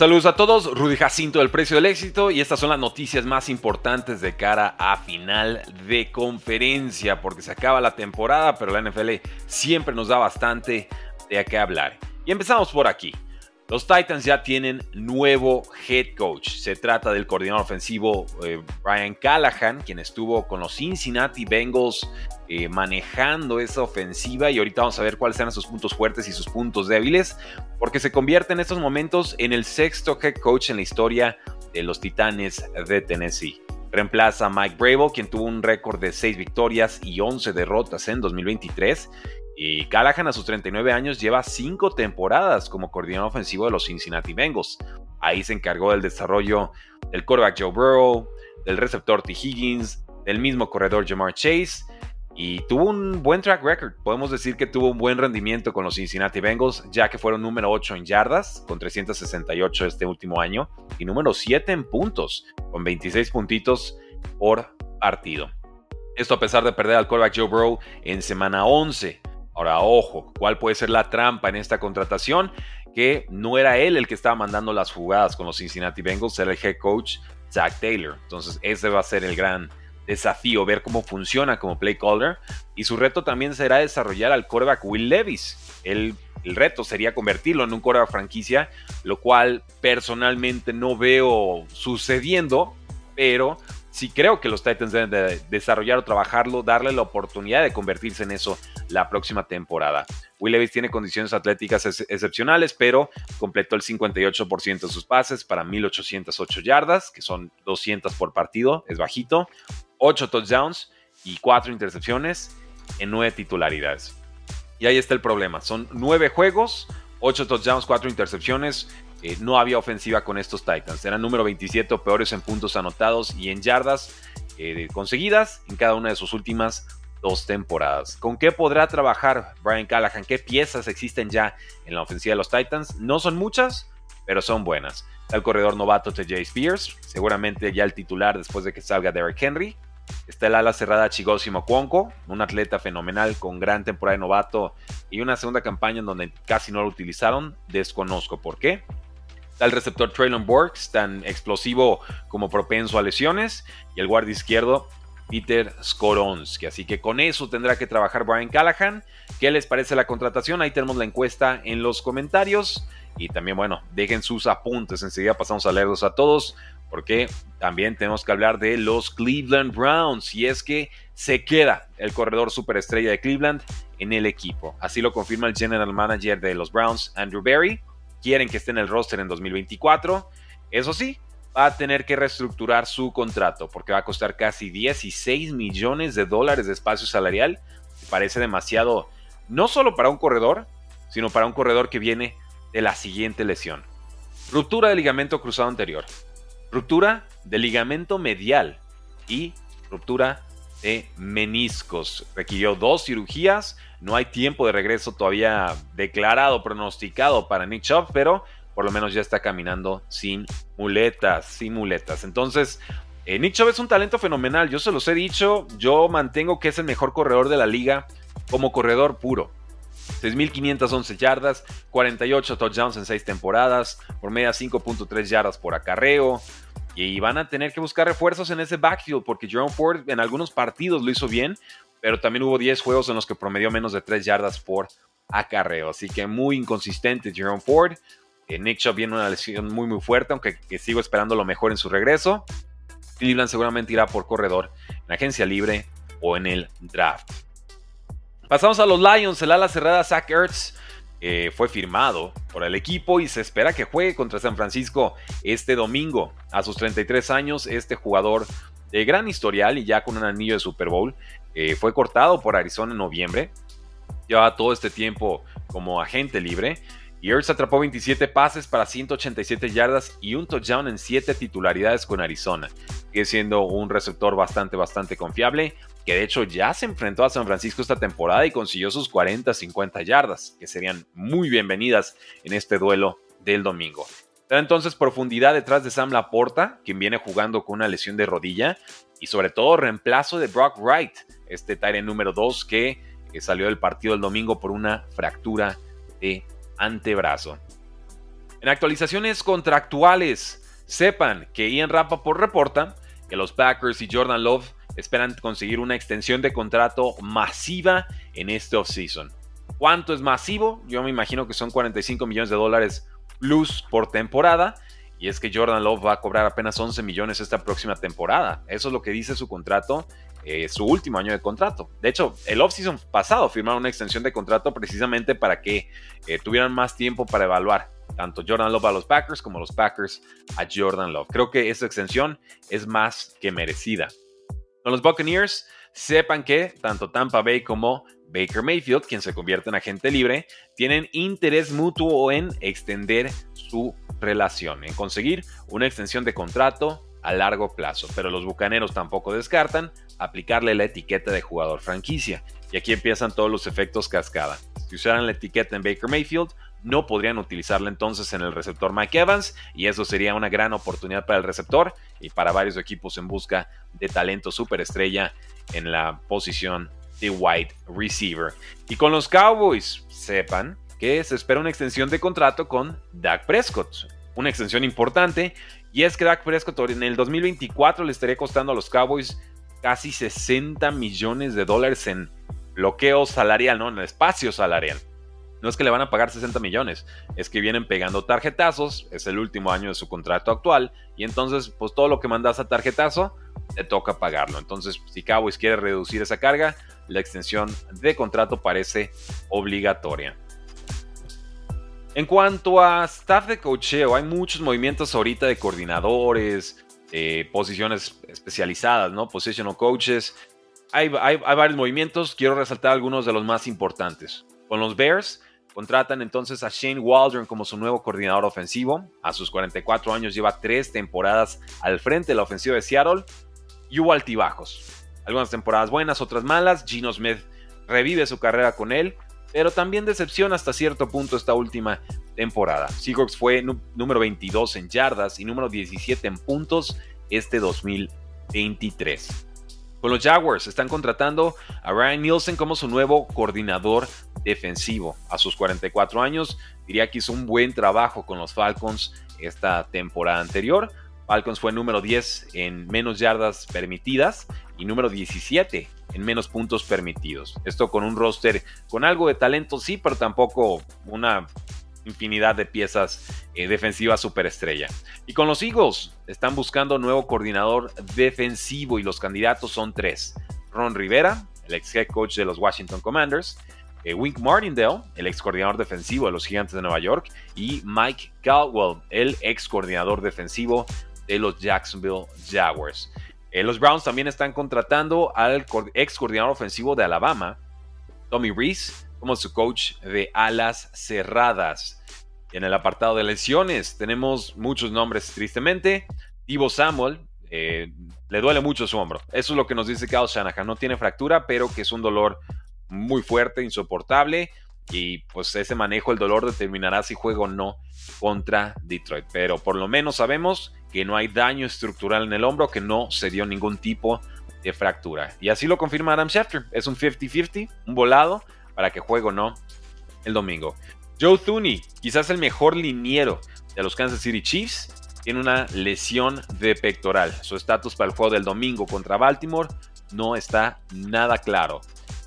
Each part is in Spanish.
Saludos a todos, Rudy Jacinto del Precio del Éxito y estas son las noticias más importantes de cara a final de conferencia porque se acaba la temporada pero la NFL siempre nos da bastante de qué hablar. Y empezamos por aquí. Los Titans ya tienen nuevo head coach. Se trata del coordinador ofensivo eh, Brian Callahan, quien estuvo con los Cincinnati Bengals eh, manejando esa ofensiva y ahorita vamos a ver cuáles eran sus puntos fuertes y sus puntos débiles, porque se convierte en estos momentos en el sexto head coach en la historia de los Titanes de Tennessee. Reemplaza a Mike Bravo, quien tuvo un récord de 6 victorias y 11 derrotas en 2023 y Callahan a sus 39 años lleva 5 temporadas como coordinador ofensivo de los Cincinnati Bengals. Ahí se encargó del desarrollo del quarterback Joe Burrow, del receptor T. Higgins, del mismo corredor Jamar Chase y tuvo un buen track record. Podemos decir que tuvo un buen rendimiento con los Cincinnati Bengals, ya que fueron número 8 en yardas, con 368 este último año, y número 7 en puntos, con 26 puntitos por partido. Esto a pesar de perder al quarterback Joe Burrow en semana 11. Ahora, ojo, ¿cuál puede ser la trampa en esta contratación? Que no era él el que estaba mandando las jugadas con los Cincinnati Bengals, era el head coach Zach Taylor. Entonces, ese va a ser el gran desafío, ver cómo funciona como play caller. Y su reto también será desarrollar al quarterback Will Levis. El, reto sería convertirlo en un quarterback franquicia, lo cual personalmente no veo sucediendo, pero sí creo que los Titans deben de desarrollar o trabajarlo, darle la oportunidad de convertirse en eso la próxima temporada. Will Levis tiene condiciones atléticas excepcionales, pero completó el 58% de sus pases para 1808 yardas, que son 200 por partido, es bajito, 8 touchdowns y 4 intercepciones en 9 titularidades. Y ahí está el problema, son 9 juegos, 8 touchdowns, 4 intercepciones, eh, no había ofensiva con estos Titans. Eran número 27 peores en puntos anotados y en yardas eh, conseguidas en cada una de sus últimas dos temporadas. ¿Con qué podrá trabajar Brian Callahan? ¿Qué piezas existen ya en la ofensiva de los Titans? No son muchas, pero son buenas. Está el corredor novato TJ Spears, seguramente ya el titular después de que salga Derrick Henry. Está el ala cerrada Chigosimo Cuonco, un atleta fenomenal con gran temporada de novato y una segunda campaña en donde casi no lo utilizaron. Desconozco por qué. El receptor Traylon Borks, tan explosivo como propenso a lesiones. Y el guardia izquierdo Peter Skoronsky. Así que con eso tendrá que trabajar Brian Callahan. ¿Qué les parece la contratación? Ahí tenemos la encuesta en los comentarios. Y también, bueno, dejen sus apuntes. Enseguida pasamos a leerlos a todos. Porque también tenemos que hablar de los Cleveland Browns. Y es que se queda el corredor superestrella de Cleveland en el equipo. Así lo confirma el general manager de los Browns, Andrew Berry. Quieren que esté en el roster en 2024. Eso sí, va a tener que reestructurar su contrato porque va a costar casi 16 millones de dólares de espacio salarial. Parece demasiado, no solo para un corredor, sino para un corredor que viene de la siguiente lesión. Ruptura del ligamento cruzado anterior, ruptura del ligamento medial y ruptura de meniscos. Requirió dos cirugías, no hay tiempo de regreso todavía declarado, pronosticado para Nick Chubb, pero por lo menos ya está caminando sin muletas, sin muletas. Entonces, eh, Nick Chubb es un talento fenomenal, yo se los he dicho, yo mantengo que es el mejor corredor de la liga como corredor puro. 6.511 yardas, 48 touchdowns en 6 temporadas, por media 5.3 yardas por acarreo. Y van a tener que buscar refuerzos en ese backfield porque Jerome Ford en algunos partidos lo hizo bien, pero también hubo 10 juegos en los que promedió menos de 3 yardas por acarreo. Así que muy inconsistente Jerome Ford. Nick Chubb viene una lesión muy muy fuerte, aunque sigo esperando lo mejor en su regreso. Cleveland seguramente irá por corredor en agencia libre o en el draft. Pasamos a los Lions, el ala cerrada Zach Ertz fue firmado por el equipo y se espera que juegue contra San Francisco este domingo. A sus 33 años, este jugador de gran historial y ya con un anillo de Super Bowl eh, fue cortado por Arizona en noviembre. Lleva todo este tiempo como agente libre y Ertz atrapó 27 pases para 187 yardas y un touchdown en 7 titularidades con Arizona, que siendo un receptor bastante, bastante confiable, que de hecho ya se enfrentó a San Francisco esta temporada y consiguió sus 40-50 yardas, que serían muy bienvenidas en este duelo del domingo. entonces profundidad detrás de Sam Laporta, quien viene jugando con una lesión de rodilla, y sobre todo reemplazo de Brock Wright, este Tyrant número 2 que, salió del partido el domingo por una fractura de antebrazo. En actualizaciones contractuales, sepan que Ian Rappaport reporta que los Packers y Jordan Love esperan conseguir una extensión de contrato masiva en este offseason. ¿Cuánto es masivo? Yo me imagino que son 45 millones de dólares plus por temporada. Y es que Jordan Love va a cobrar apenas 11 millones esta próxima temporada. Eso es lo que dice su contrato, eh, su último año de contrato. De hecho, el offseason pasado firmaron una extensión de contrato precisamente para que eh, tuvieran más tiempo para evaluar tanto Jordan Love a los Packers como los Packers a Jordan Love. Creo que esta extensión es más que merecida. Con los Buccaneers, sepan que tanto Tampa Bay como Baker Mayfield, quien se convierte en agente libre, tienen interés mutuo en extender su relación, en conseguir una extensión de contrato a largo plazo. Pero los Bucaneros tampoco descartan aplicarle la etiqueta de jugador franquicia. Y aquí empiezan todos los efectos cascada. Si usaran la etiqueta en Baker Mayfield, no podrían utilizarla entonces en el receptor Mike Evans y eso sería una gran oportunidad para el receptor y para varios equipos en busca de talento superestrella en la posición de wide receiver. Y con los Cowboys, sepan que se espera una extensión de contrato con Dak Prescott, una extensión importante y es que Dak Prescott en el 2024 le estaría costando a los Cowboys casi 60 millones de dólares en bloqueo salarial, ¿no? En el espacio salarial. No es que le van a pagar 60 millones, es que vienen pegando tarjetazos, es el último año de su contrato actual, y entonces, pues todo lo que mandas a tarjetazo, te toca pagarlo. Entonces, si Cowboys quiere reducir esa carga, la extensión de contrato parece obligatoria. En cuanto a staff de cocheo, hay muchos movimientos ahorita de coordinadores, posiciones especializadas, ¿no? Positional coaches. Hay, varios movimientos, quiero resaltar algunos de los más importantes. Con los Bears, Contratan entonces a Shane Waldron como su nuevo coordinador ofensivo. A sus 44 años lleva tres temporadas al frente de la ofensiva de Seattle y hubo altibajos. Algunas temporadas buenas, otras malas. Gino Smith revive su carrera con él, pero también decepciona hasta cierto punto esta última temporada. Seahawks fue número 22 en yardas y número 17 en puntos este 2023. Con los Jaguars están contratando a Ryan Nielsen como su nuevo coordinador defensivo. A sus 44 años, diría que hizo un buen trabajo con los Falcons esta temporada anterior. Falcons fue número 10 en menos yardas permitidas y número 17 en menos puntos permitidos. Esto con un roster con algo de talento, sí, pero tampoco una infinidad de piezas eh, defensivas superestrella. Y con los Eagles están buscando nuevo coordinador defensivo y los candidatos son tres. Ron Rivera, el ex head coach de los Washington Commanders, eh, Wink Martindale, el ex coordinador defensivo de los Gigantes de Nueva York, y Mike Caldwell, el ex coordinador defensivo de los Jacksonville Jaguars. Eh, los Browns también están contratando al ex coordinador ofensivo de Alabama, Tommy Reese, como su coach de alas cerradas. En el apartado de lesiones tenemos muchos nombres tristemente. Divo Samuel eh, le duele mucho su hombro. Eso es lo que nos dice Kyle Shanahan. No tiene fractura, pero que es un dolor muy fuerte, insoportable. Y pues ese manejo, el dolor determinará si juega o no contra Detroit. Pero por lo menos sabemos que no hay daño estructural en el hombro, que no se dio ningún tipo de fractura. Y así lo confirma Adam Schefter. Es un 50-50, un volado para que juegue o no el domingo. Joe Thuney, quizás el mejor liniero de los Kansas City Chiefs, tiene una lesión de pectoral. Su estatus para el juego del domingo contra Baltimore no está nada claro.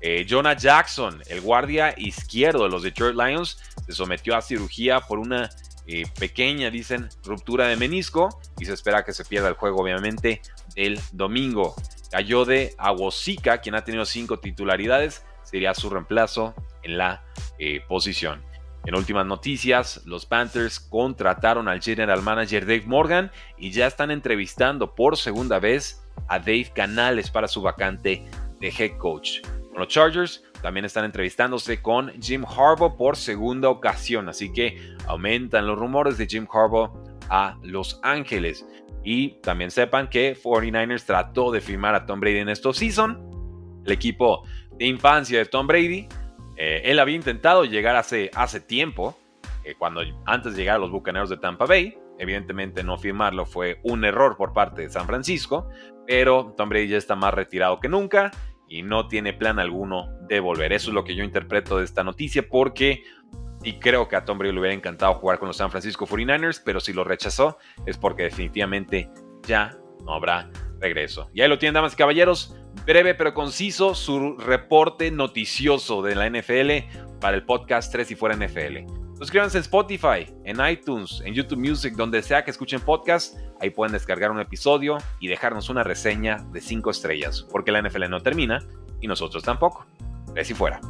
Eh, Jonah Jackson, el guardia izquierdo de los Detroit Lions, se sometió a cirugía por una eh, pequeña, dicen, ruptura de menisco y se espera que se pierda el juego, obviamente, el domingo. Cayó de Aguosica, quien ha tenido cinco titularidades, sería su reemplazo en la eh, posición. En últimas noticias, los Panthers contrataron al general manager Dave Morgan y ya están entrevistando por segunda vez a Dave Canales para su vacante de head coach. Los Chargers también están entrevistándose con Jim Harbaugh por segunda ocasión, así que aumentan los rumores de Jim Harbaugh a Los Ángeles. Y también sepan que 49ers trató de firmar a Tom Brady en esta season. El equipo de infancia de Tom Brady. Eh, él había intentado llegar hace, hace tiempo, eh, cuando antes de llegar a los Bucaneros de Tampa Bay. Evidentemente no firmarlo fue un error por parte de San Francisco, pero Tom Brady ya está más retirado que nunca y no tiene plan alguno de volver. Eso es lo que yo interpreto de esta noticia porque Y creo que a Tom Brady le hubiera encantado jugar con los San Francisco 49ers, pero si lo rechazó es porque definitivamente ya no habrá regreso. Y ahí lo tienen, damas y caballeros. Breve pero conciso su reporte noticioso de la NFL para el podcast 3 y fuera NFL. Suscríbanse en Spotify, en iTunes, en YouTube Music, donde sea que escuchen podcast. Ahí pueden descargar un episodio y dejarnos una reseña de 5 estrellas, porque la NFL no termina y nosotros tampoco. 3 y fuera.